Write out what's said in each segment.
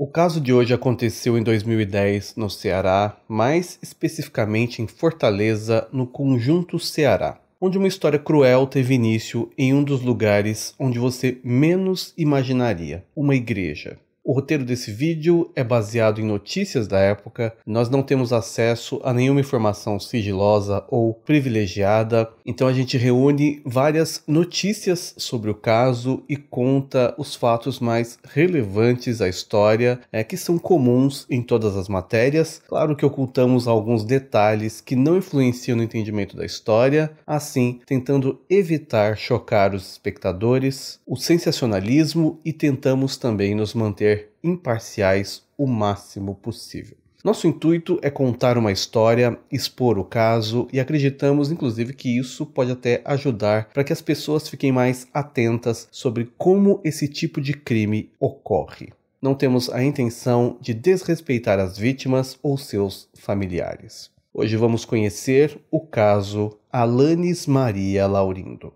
O caso de hoje aconteceu em 2010 no Ceará, mais especificamente em Fortaleza, no Conjunto Ceará, onde uma história cruel teve início em um dos lugares onde você menos imaginaria uma igreja. O roteiro desse vídeo é baseado em notícias da época, nós não temos acesso a nenhuma informação sigilosa ou privilegiada, então a gente reúne várias notícias sobre o caso e conta os fatos mais relevantes da história, é, que são comuns em todas as matérias. Claro que ocultamos alguns detalhes que não influenciam no entendimento da história, assim tentando evitar chocar os espectadores, o sensacionalismo e tentamos também nos manter imparciais o máximo possível. Nosso intuito é contar uma história, expor o caso e acreditamos, inclusive, que isso pode até ajudar para que as pessoas fiquem mais atentas sobre como esse tipo de crime ocorre. Não temos a intenção de desrespeitar as vítimas ou seus familiares. Hoje vamos conhecer o caso Alanis Maria Laurindo.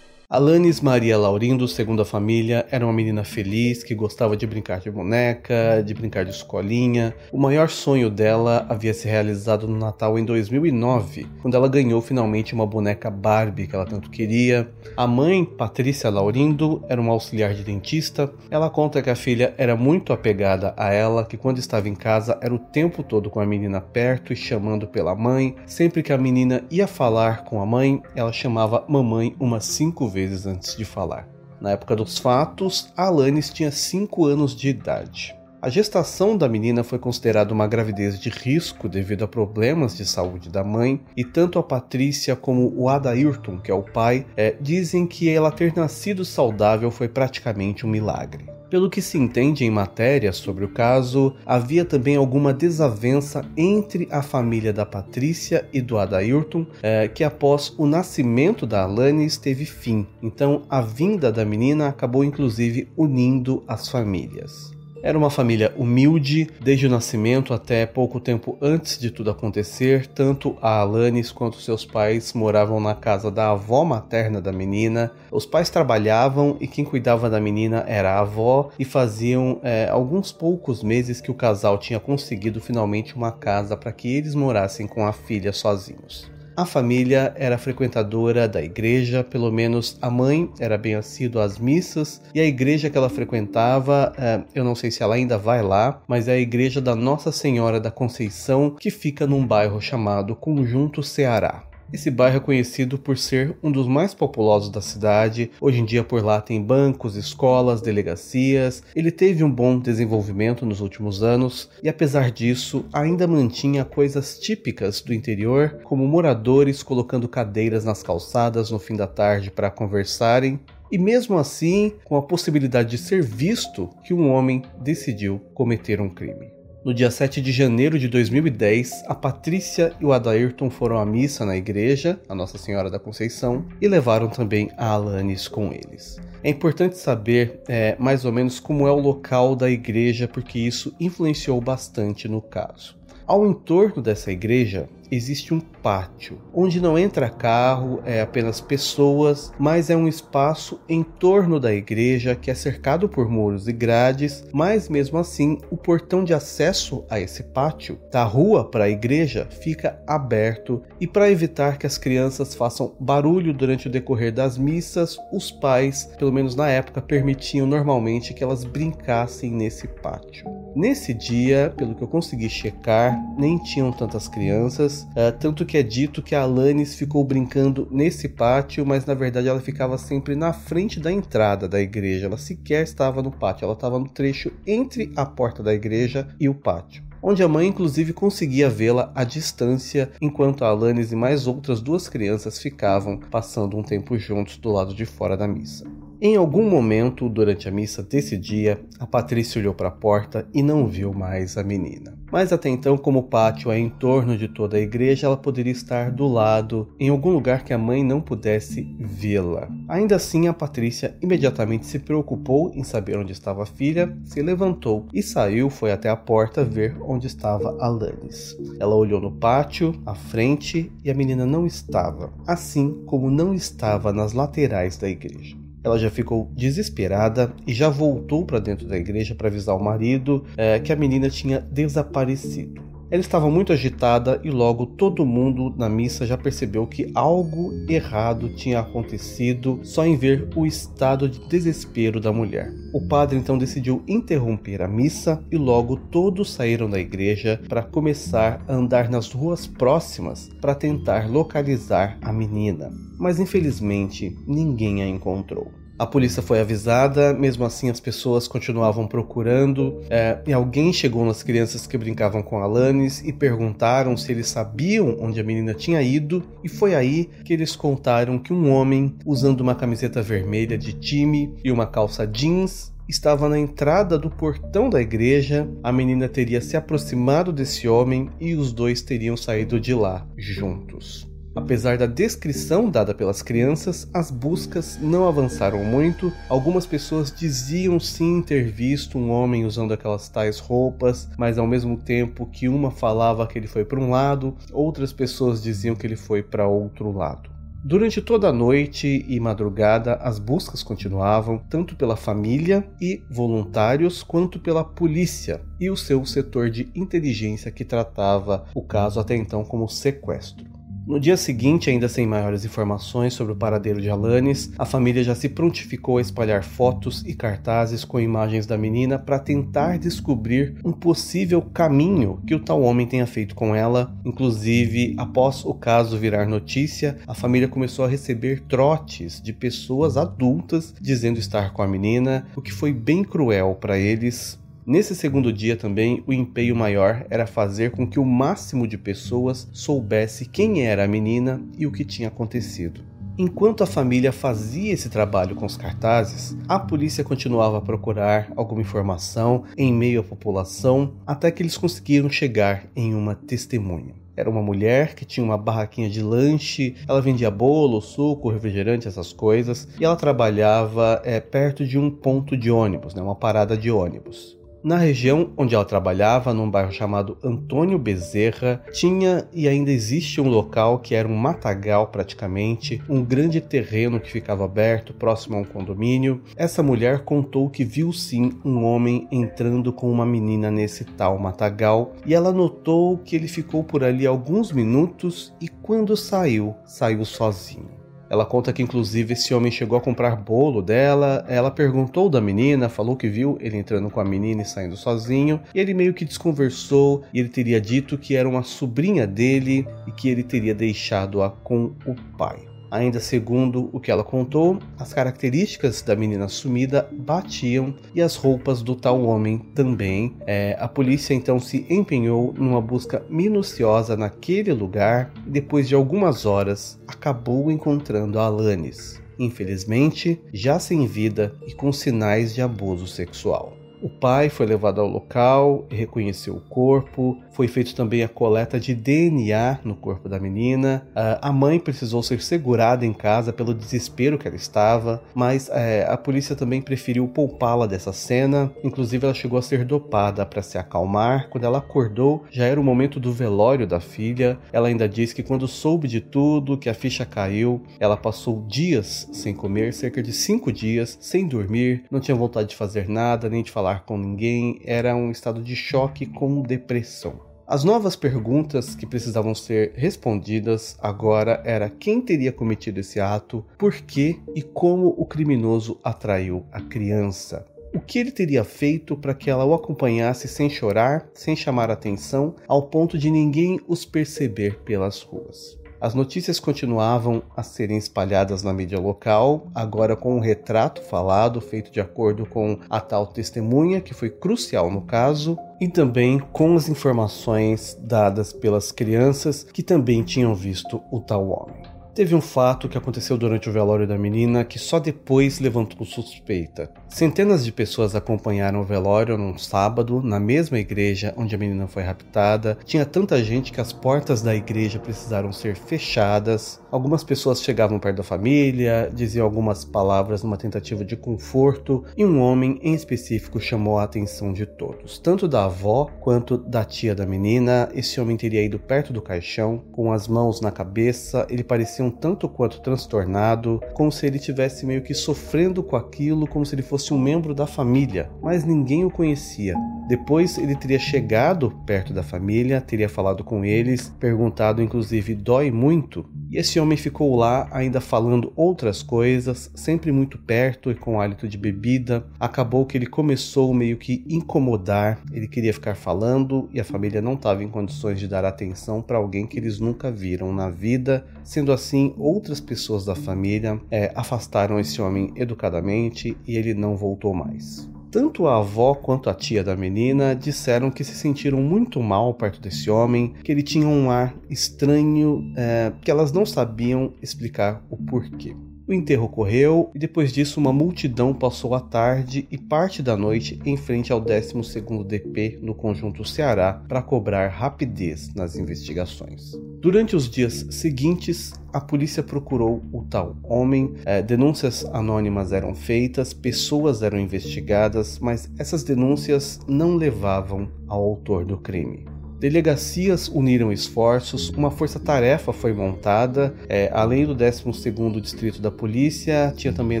Alanis Maria Laurindo, segundo a família, era uma menina feliz que gostava de brincar de boneca, de brincar de escolinha. O maior sonho dela havia se realizado no Natal em 2009, quando ela ganhou finalmente uma boneca Barbie que ela tanto queria. A mãe, Patrícia Laurindo, era uma auxiliar de dentista. Ela conta que a filha era muito apegada a ela, que quando estava em casa era o tempo todo com a menina perto e chamando pela mãe. Sempre que a menina ia falar com a mãe, ela chamava mamãe umas cinco vezes vezes antes de falar. Na época dos fatos, Alanis tinha 5 anos de idade. A gestação da menina foi considerada uma gravidez de risco devido a problemas de saúde da mãe, e tanto a Patrícia como o Adairton, que é o pai, é, dizem que ela ter nascido saudável foi praticamente um milagre. Pelo que se entende em matéria sobre o caso, havia também alguma desavença entre a família da Patrícia e do Adairton, é, que após o nascimento da Alanis teve fim. Então a vinda da menina acabou inclusive unindo as famílias. Era uma família humilde, desde o nascimento até pouco tempo antes de tudo acontecer. Tanto a Alanis quanto seus pais moravam na casa da avó materna da menina. Os pais trabalhavam e quem cuidava da menina era a avó, e faziam é, alguns poucos meses que o casal tinha conseguido finalmente uma casa para que eles morassem com a filha sozinhos. A família era frequentadora da igreja, pelo menos a mãe era bem assídua às missas, e a igreja que ela frequentava, eh, eu não sei se ela ainda vai lá, mas é a igreja da Nossa Senhora da Conceição, que fica num bairro chamado Conjunto Ceará. Esse bairro é conhecido por ser um dos mais populosos da cidade. Hoje em dia por lá tem bancos, escolas, delegacias. Ele teve um bom desenvolvimento nos últimos anos e apesar disso, ainda mantinha coisas típicas do interior, como moradores colocando cadeiras nas calçadas no fim da tarde para conversarem, e mesmo assim, com a possibilidade de ser visto que um homem decidiu cometer um crime. No dia 7 de janeiro de 2010, a Patrícia e o Adairton foram à missa na igreja, a Nossa Senhora da Conceição, e levaram também a Alanis com eles. É importante saber é, mais ou menos como é o local da igreja, porque isso influenciou bastante no caso. Ao entorno dessa igreja existe um pátio, onde não entra carro, é apenas pessoas, mas é um espaço em torno da igreja que é cercado por muros e grades, mas mesmo assim o portão de acesso a esse pátio da rua para a igreja fica aberto e para evitar que as crianças façam barulho durante o decorrer das missas, os pais, pelo menos na época, permitiam normalmente que elas brincassem nesse pátio. Nesse dia, pelo que eu consegui checar, nem tinham tantas crianças, uh, tanto que é dito que a Alanis ficou brincando nesse pátio, mas na verdade ela ficava sempre na frente da entrada da igreja, ela sequer estava no pátio, ela estava no trecho entre a porta da igreja e o pátio. Onde a mãe inclusive conseguia vê-la à distância, enquanto a Alanis e mais outras duas crianças ficavam passando um tempo juntos do lado de fora da missa. Em algum momento durante a missa desse dia, a Patrícia olhou para a porta e não viu mais a menina. Mas até então, como o pátio é em torno de toda a igreja, ela poderia estar do lado, em algum lugar que a mãe não pudesse vê-la. Ainda assim, a Patrícia imediatamente se preocupou em saber onde estava a filha, se levantou e saiu, foi até a porta ver onde estava Alanis. Ela olhou no pátio, à frente, e a menina não estava, assim como não estava nas laterais da igreja. Ela já ficou desesperada e já voltou para dentro da igreja para avisar o marido é, que a menina tinha desaparecido. Ela estava muito agitada e logo todo mundo na missa já percebeu que algo errado tinha acontecido só em ver o estado de desespero da mulher. O padre então decidiu interromper a missa e logo todos saíram da igreja para começar a andar nas ruas próximas para tentar localizar a menina. Mas infelizmente ninguém a encontrou. A polícia foi avisada, mesmo assim as pessoas continuavam procurando. É, e alguém chegou nas crianças que brincavam com Alanis e perguntaram se eles sabiam onde a menina tinha ido. E foi aí que eles contaram que um homem, usando uma camiseta vermelha de time e uma calça jeans, estava na entrada do portão da igreja. A menina teria se aproximado desse homem e os dois teriam saído de lá juntos. Apesar da descrição dada pelas crianças, as buscas não avançaram muito. Algumas pessoas diziam sim ter visto um homem usando aquelas tais roupas, mas ao mesmo tempo que uma falava que ele foi para um lado, outras pessoas diziam que ele foi para outro lado. Durante toda a noite e madrugada, as buscas continuavam, tanto pela família e voluntários, quanto pela polícia e o seu setor de inteligência que tratava o caso até então como sequestro. No dia seguinte, ainda sem maiores informações sobre o paradeiro de Alanis, a família já se prontificou a espalhar fotos e cartazes com imagens da menina para tentar descobrir um possível caminho que o tal homem tenha feito com ela. Inclusive, após o caso virar notícia, a família começou a receber trotes de pessoas adultas dizendo estar com a menina, o que foi bem cruel para eles, Nesse segundo dia também, o empenho maior era fazer com que o máximo de pessoas soubesse quem era a menina e o que tinha acontecido. Enquanto a família fazia esse trabalho com os cartazes, a polícia continuava a procurar alguma informação em meio à população até que eles conseguiram chegar em uma testemunha. Era uma mulher que tinha uma barraquinha de lanche, ela vendia bolo, suco, refrigerante, essas coisas, e ela trabalhava é, perto de um ponto de ônibus, né, uma parada de ônibus. Na região onde ela trabalhava, num bairro chamado Antônio Bezerra, tinha e ainda existe um local que era um matagal praticamente, um grande terreno que ficava aberto próximo a um condomínio. Essa mulher contou que viu sim um homem entrando com uma menina nesse tal matagal e ela notou que ele ficou por ali alguns minutos e quando saiu, saiu sozinho. Ela conta que inclusive esse homem chegou a comprar bolo dela. Ela perguntou da menina, falou que viu ele entrando com a menina e saindo sozinho. E ele meio que desconversou e ele teria dito que era uma sobrinha dele e que ele teria deixado-a com o pai. Ainda segundo o que ela contou, as características da menina sumida batiam e as roupas do tal homem também. É, a polícia então se empenhou numa busca minuciosa naquele lugar e depois de algumas horas acabou encontrando a Alanis. Infelizmente, já sem vida e com sinais de abuso sexual. O pai foi levado ao local, reconheceu o corpo, foi feita também a coleta de DNA no corpo da menina. A mãe precisou ser segurada em casa pelo desespero que ela estava, mas é, a polícia também preferiu poupá-la dessa cena. Inclusive, ela chegou a ser dopada para se acalmar. Quando ela acordou, já era o momento do velório da filha. Ela ainda diz que quando soube de tudo, que a ficha caiu, ela passou dias sem comer, cerca de cinco dias, sem dormir, não tinha vontade de fazer nada, nem de falar falar com ninguém, era um estado de choque com depressão. As novas perguntas que precisavam ser respondidas agora era quem teria cometido esse ato, por que e como o criminoso atraiu a criança. O que ele teria feito para que ela o acompanhasse sem chorar, sem chamar atenção, ao ponto de ninguém os perceber pelas ruas. As notícias continuavam a serem espalhadas na mídia local, agora com um retrato falado feito de acordo com a tal testemunha, que foi crucial no caso, e também com as informações dadas pelas crianças que também tinham visto o tal homem. Teve um fato que aconteceu durante o velório da menina que só depois levantou suspeita. Centenas de pessoas acompanharam o velório num sábado, na mesma igreja onde a menina foi raptada. Tinha tanta gente que as portas da igreja precisaram ser fechadas. Algumas pessoas chegavam perto da família, diziam algumas palavras numa tentativa de conforto, e um homem em específico chamou a atenção de todos, tanto da avó quanto da tia da menina. Esse homem teria ido perto do caixão, com as mãos na cabeça, ele parecia um tanto quanto transtornado, como se ele tivesse meio que sofrendo com aquilo, como se ele fosse um membro da família, mas ninguém o conhecia. Depois ele teria chegado perto da família, teria falado com eles, perguntado inclusive: dói muito? E esse homem ficou lá ainda falando outras coisas, sempre muito perto e com hálito de bebida. Acabou que ele começou meio que incomodar, ele queria ficar falando e a família não estava em condições de dar atenção para alguém que eles nunca viram na vida. Sendo assim, outras pessoas da família é, afastaram esse homem educadamente e ele não voltou mais. Tanto a avó quanto a tia da menina disseram que se sentiram muito mal perto desse homem, que ele tinha um ar estranho, é, que elas não sabiam explicar o porquê. O enterro ocorreu e depois disso uma multidão passou a tarde e parte da noite em frente ao 12º DP no conjunto Ceará para cobrar rapidez nas investigações. Durante os dias seguintes, a polícia procurou o tal homem, é, denúncias anônimas eram feitas, pessoas eram investigadas, mas essas denúncias não levavam ao autor do crime. Delegacias uniram esforços, uma força-tarefa foi montada, é, além do 12º Distrito da Polícia, tinha também a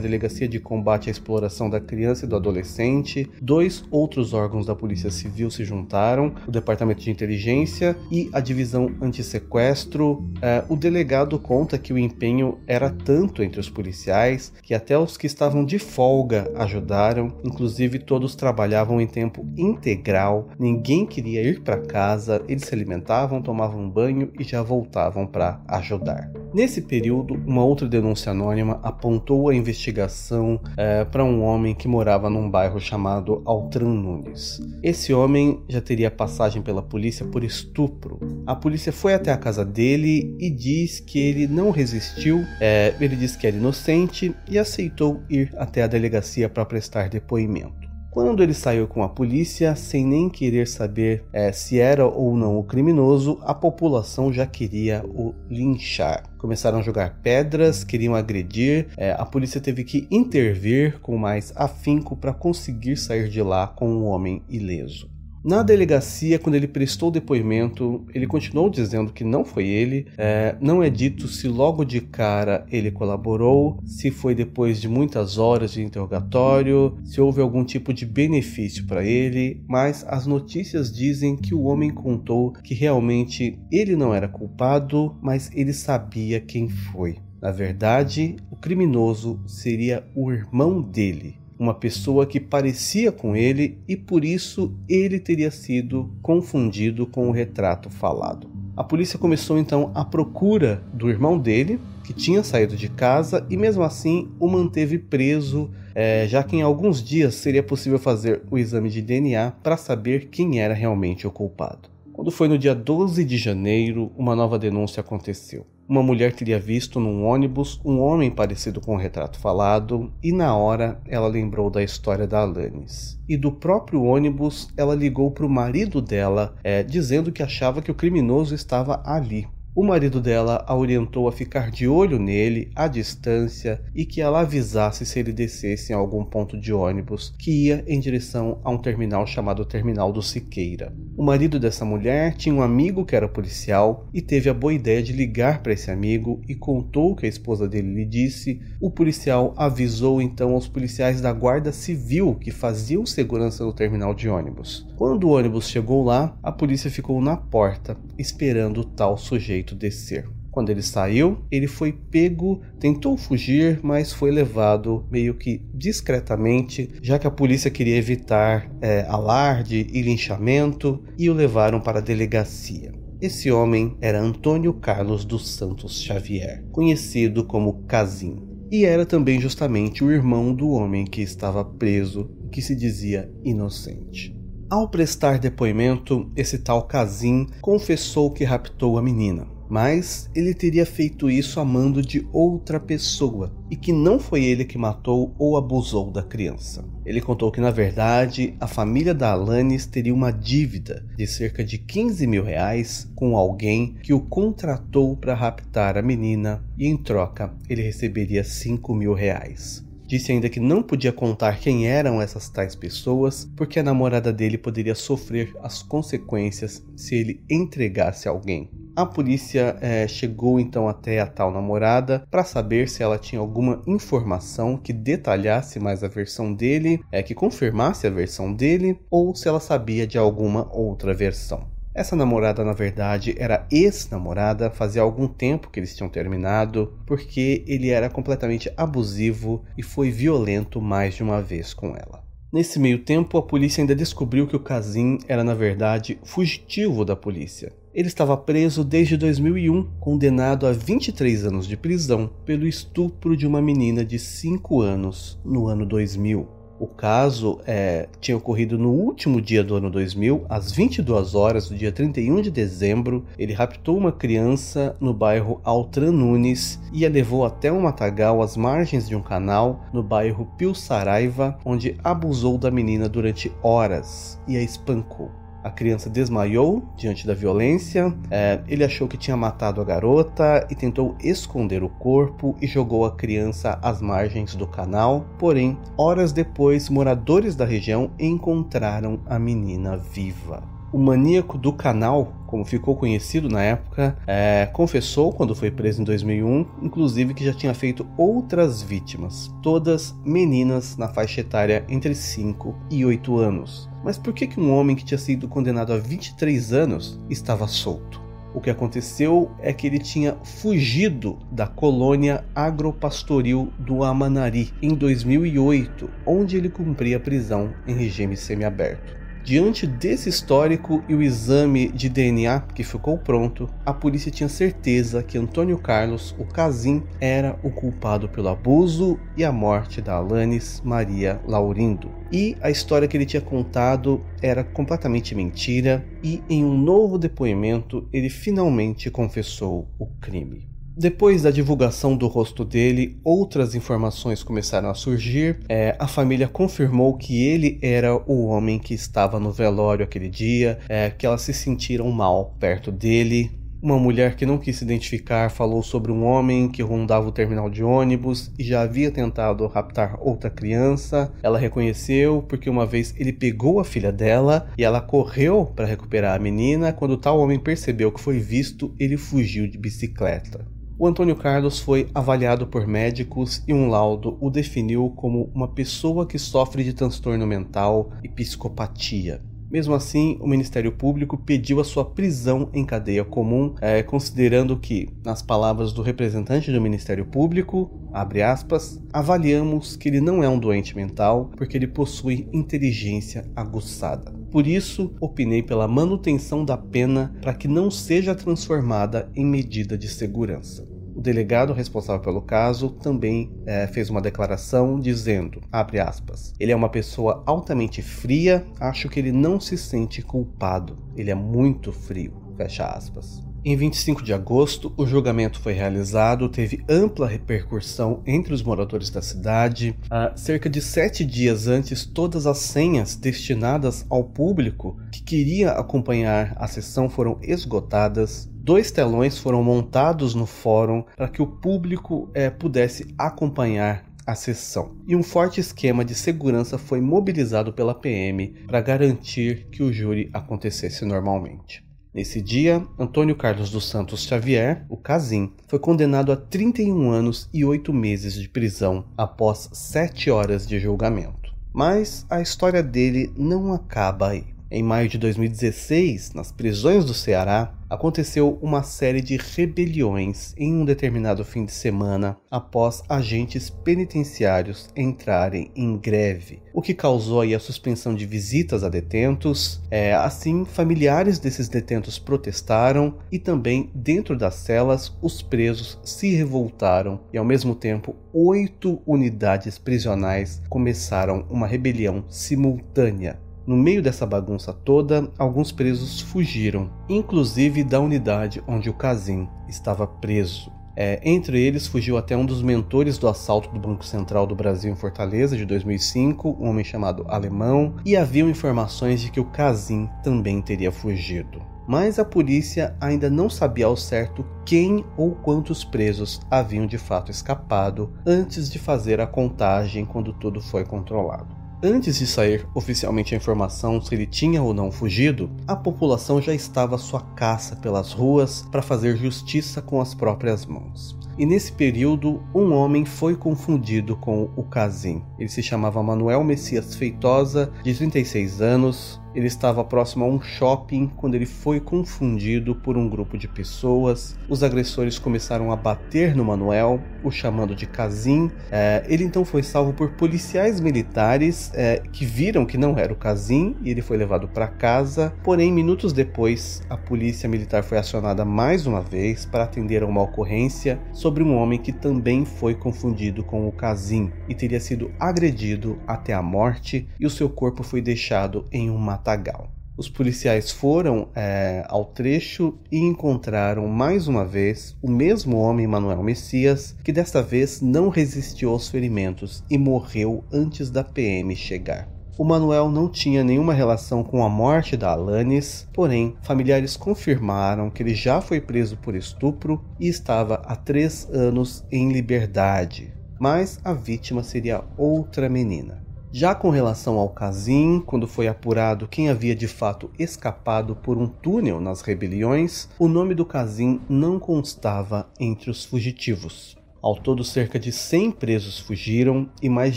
Delegacia de Combate à Exploração da Criança e do Adolescente, dois outros órgãos da Polícia Civil se juntaram, o Departamento de Inteligência e a Divisão Antissequestro. É, o delegado conta que o empenho era tanto entre os policiais que até os que estavam de folga ajudaram, inclusive todos trabalhavam em tempo integral, ninguém queria ir para casa, casa, eles se alimentavam, tomavam banho e já voltavam para ajudar. Nesse período, uma outra denúncia anônima apontou a investigação é, para um homem que morava num bairro chamado Altran Nunes. Esse homem já teria passagem pela polícia por estupro. A polícia foi até a casa dele e diz que ele não resistiu, é, ele diz que era inocente e aceitou ir até a delegacia para prestar depoimento. Quando ele saiu com a polícia, sem nem querer saber é, se era ou não o criminoso, a população já queria o linchar. Começaram a jogar pedras, queriam agredir, é, a polícia teve que intervir com mais afinco para conseguir sair de lá com o um homem ileso. Na delegacia, quando ele prestou depoimento, ele continuou dizendo que não foi ele. É, não é dito se logo de cara ele colaborou, se foi depois de muitas horas de interrogatório, se houve algum tipo de benefício para ele, mas as notícias dizem que o homem contou que realmente ele não era culpado, mas ele sabia quem foi. Na verdade, o criminoso seria o irmão dele uma pessoa que parecia com ele e por isso ele teria sido confundido com o retrato falado. A polícia começou então a procura do irmão dele, que tinha saído de casa e mesmo assim o manteve preso, é, já que em alguns dias seria possível fazer o exame de DNA para saber quem era realmente o culpado. Quando foi no dia 12 de janeiro, uma nova denúncia aconteceu. Uma mulher teria visto num ônibus um homem parecido com o retrato falado, e na hora ela lembrou da história da Alanis. E do próprio ônibus ela ligou para o marido dela, é, dizendo que achava que o criminoso estava ali. O marido dela a orientou a ficar de olho nele, à distância, e que ela avisasse se ele descesse em algum ponto de ônibus que ia em direção a um terminal chamado Terminal do Siqueira. O marido dessa mulher tinha um amigo que era policial e teve a boa ideia de ligar para esse amigo e contou o que a esposa dele lhe disse. O policial avisou então aos policiais da Guarda Civil que faziam segurança no terminal de ônibus. Quando o ônibus chegou lá, a polícia ficou na porta esperando o tal sujeito descer. Quando ele saiu, ele foi pego, tentou fugir, mas foi levado meio que discretamente, já que a polícia queria evitar é, alarde e linchamento, e o levaram para a delegacia. Esse homem era Antônio Carlos dos Santos Xavier, conhecido como Casim, e era também justamente o irmão do homem que estava preso que se dizia inocente. Ao prestar depoimento, esse tal Casim confessou que raptou a menina. mas ele teria feito isso amando de outra pessoa e que não foi ele que matou ou abusou da criança. Ele contou que, na verdade, a família da Alanis teria uma dívida de cerca de 15 mil reais com alguém que o contratou para raptar a menina e, em troca, ele receberia 5 mil reais. Disse ainda que não podia contar quem eram essas tais pessoas, porque a namorada dele poderia sofrer as consequências se ele entregasse alguém. A polícia é, chegou então até a tal namorada para saber se ela tinha alguma informação que detalhasse mais a versão dele, é, que confirmasse a versão dele, ou se ela sabia de alguma outra versão. Essa namorada, na verdade, era ex-namorada, fazia algum tempo que eles tinham terminado, porque ele era completamente abusivo e foi violento mais de uma vez com ela. Nesse meio tempo, a polícia ainda descobriu que o Kazim era, na verdade, fugitivo da polícia. Ele estava preso desde 2001, condenado a 23 anos de prisão pelo estupro de uma menina de 5 anos no ano 2000. O caso é, tinha ocorrido no último dia do ano 2000, às 22 horas do dia 31 de dezembro. Ele raptou uma criança no bairro Altran Nunes e a levou até um matagal às margens de um canal no bairro Pio Saraiva, onde abusou da menina durante horas e a espancou. A criança desmaiou diante da violência. É, ele achou que tinha matado a garota e tentou esconder o corpo e jogou a criança às margens do canal. Porém, horas depois, moradores da região encontraram a menina viva. O maníaco do canal, como ficou conhecido na época, é, confessou quando foi preso em 2001, inclusive que já tinha feito outras vítimas, todas meninas na faixa etária entre 5 e 8 anos. Mas por que, que um homem que tinha sido condenado a 23 anos estava solto? O que aconteceu é que ele tinha fugido da colônia agropastoril do Amanari em 2008, onde ele cumpria prisão em regime semiaberto. Diante desse histórico e o exame de DNA que ficou pronto, a polícia tinha certeza que Antônio Carlos, o Casim, era o culpado pelo abuso e a morte da Alanis Maria Laurindo. E a história que ele tinha contado era completamente mentira, e em um novo depoimento ele finalmente confessou o crime. Depois da divulgação do rosto dele, outras informações começaram a surgir. É, a família confirmou que ele era o homem que estava no velório aquele dia, é, que elas se sentiram mal perto dele. Uma mulher que não quis se identificar falou sobre um homem que rondava o terminal de ônibus e já havia tentado raptar outra criança. Ela reconheceu porque uma vez ele pegou a filha dela e ela correu para recuperar a menina. Quando tal homem percebeu que foi visto, ele fugiu de bicicleta. O Antônio Carlos foi avaliado por médicos e um laudo o definiu como uma pessoa que sofre de transtorno mental e psicopatia. Mesmo assim, o Ministério Público pediu a sua prisão em cadeia comum, é, considerando que, nas palavras do representante do Ministério Público, aspas, avaliamos que ele não é um doente mental porque ele possui inteligência aguçada. Por isso, opinei pela manutenção da pena para que não seja transformada em medida de segurança. O delegado responsável pelo caso também é, fez uma declaração dizendo, abre aspas, ele é uma pessoa altamente fria, acho que ele não se sente culpado, ele é muito frio, fecha aspas. Em 25 de agosto, o julgamento foi realizado, teve ampla repercussão entre os moradores da cidade. Ah, cerca de sete dias antes, todas as senhas destinadas ao público que queria acompanhar a sessão foram esgotadas. Dois telões foram montados no fórum para que o público eh, pudesse acompanhar a sessão. E um forte esquema de segurança foi mobilizado pela PM para garantir que o júri acontecesse normalmente. Nesse dia, Antônio Carlos dos Santos Xavier, o Casim, foi condenado a 31 anos e 8 meses de prisão após 7 horas de julgamento. Mas a história dele não acaba aí. Em maio de 2016, nas prisões do Ceará, aconteceu uma série de rebeliões em um determinado fim de semana após agentes penitenciários entrarem em greve, o que causou a suspensão de visitas a detentos. É, assim, familiares desses detentos protestaram e também dentro das celas os presos se revoltaram e ao mesmo tempo oito unidades prisionais começaram uma rebelião simultânea No meio dessa bagunça toda, alguns presos fugiram, inclusive da unidade onde o Kazim estava preso. É, entre eles fugiu até um dos mentores do assalto do Banco Central do Brasil em Fortaleza de 2005, um homem chamado Alemão, e haviam informações de que o Kazim também teria fugido. Mas a polícia ainda não sabia ao certo quem ou quantos presos haviam de fato escapado antes de fazer a contagem quando tudo foi controlado. Antes de sair oficialmente a informação se ele tinha ou não fugido, a população já estava à sua caça pelas ruas para fazer justiça com as próprias mãos. E nesse período, um homem foi confundido com o Casim. Ele se chamava Manuel Messias Feitosa, de 36 anos, ele estava próximo a um shopping quando ele foi confundido por um grupo de pessoas. Os agressores começaram a bater no Manuel, o chamando de Casim. É, ele então foi salvo por policiais militares é, que viram que não era o Casim e ele foi levado para casa. Porém, minutos depois, a polícia militar foi acionada mais uma vez para atender a uma ocorrência sobre um homem que também foi confundido com o Casim e teria sido agredido até a morte e o seu corpo foi deixado em um matagal. Os policiais foram é, ao trecho e encontraram mais uma vez o mesmo homem, Manuel Messias, que desta vez não resistiu aos ferimentos e morreu antes da PM chegar. O Manuel não tinha nenhuma relação com a morte da Alanis, porém, familiares confirmaram que ele já foi preso por estupro e estava há três anos em liberdade. Mas a vítima seria outra menina. Já com relação ao Casim, quando foi apurado quem havia de fato escapado por um túnel nas rebeliões, o nome do Casim não constava entre os fugitivos. Ao todo, cerca de 100 presos fugiram e mais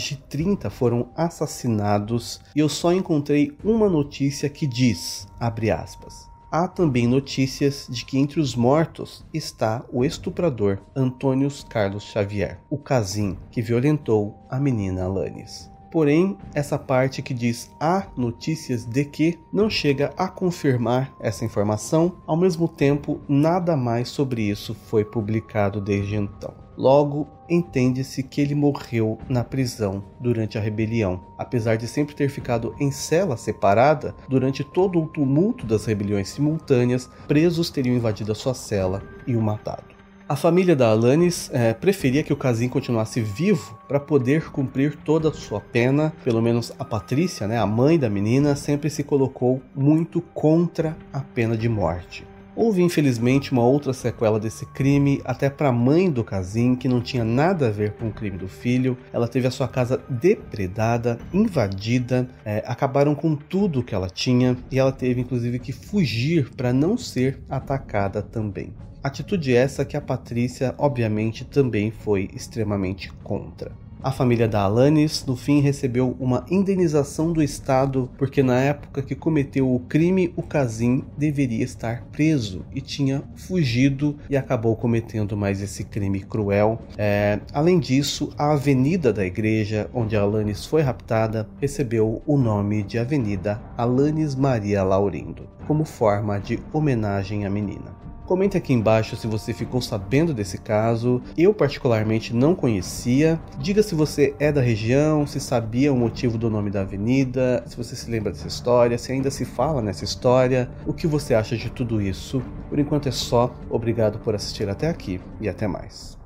de 30 foram assassinados, e eu só encontrei uma notícia que diz, aspas, Há também notícias de que entre os mortos está o estuprador Antônio Carlos Xavier, o Casim que violentou a menina Alanis. Porém, essa parte que diz há notícias de que não chega a confirmar essa informação, ao mesmo tempo, nada mais sobre isso foi publicado desde então. Logo, entende-se que ele morreu na prisão durante a rebelião. Apesar de sempre ter ficado em cela separada, durante todo o tumulto das rebeliões simultâneas, presos teriam invadido a sua cela e o matado. A família da Alanis é, preferia que o Casim continuasse vivo para poder cumprir toda a sua pena. Pelo menos a Patrícia, né, a mãe da menina, sempre se colocou muito contra a pena de morte. Houve infelizmente uma outra sequela desse crime, até para a mãe do Casim, que não tinha nada a ver com o crime do filho. Ela teve a sua casa depredada, invadida, é, acabaram com tudo que ela tinha e ela teve inclusive que fugir para não ser atacada também. Atitude essa que a Patrícia, obviamente, também foi extremamente contra. A família da Alanis, no fim, recebeu uma indenização do Estado porque, na época que cometeu o crime, o Casim deveria estar preso e tinha fugido e acabou cometendo mais esse crime cruel. É, além disso, a avenida da igreja onde a Alanis foi raptada recebeu o nome de Avenida Alanis Maria Laurindo, como forma de homenagem à menina. Comente aqui embaixo se você ficou sabendo desse caso. Eu particularmente não conhecia. Diga se você é da região, se sabia o motivo do nome da avenida, se você se lembra dessa história, se ainda se fala nessa história, o que você acha de tudo isso. Por enquanto é só. Obrigado por assistir até aqui e até mais.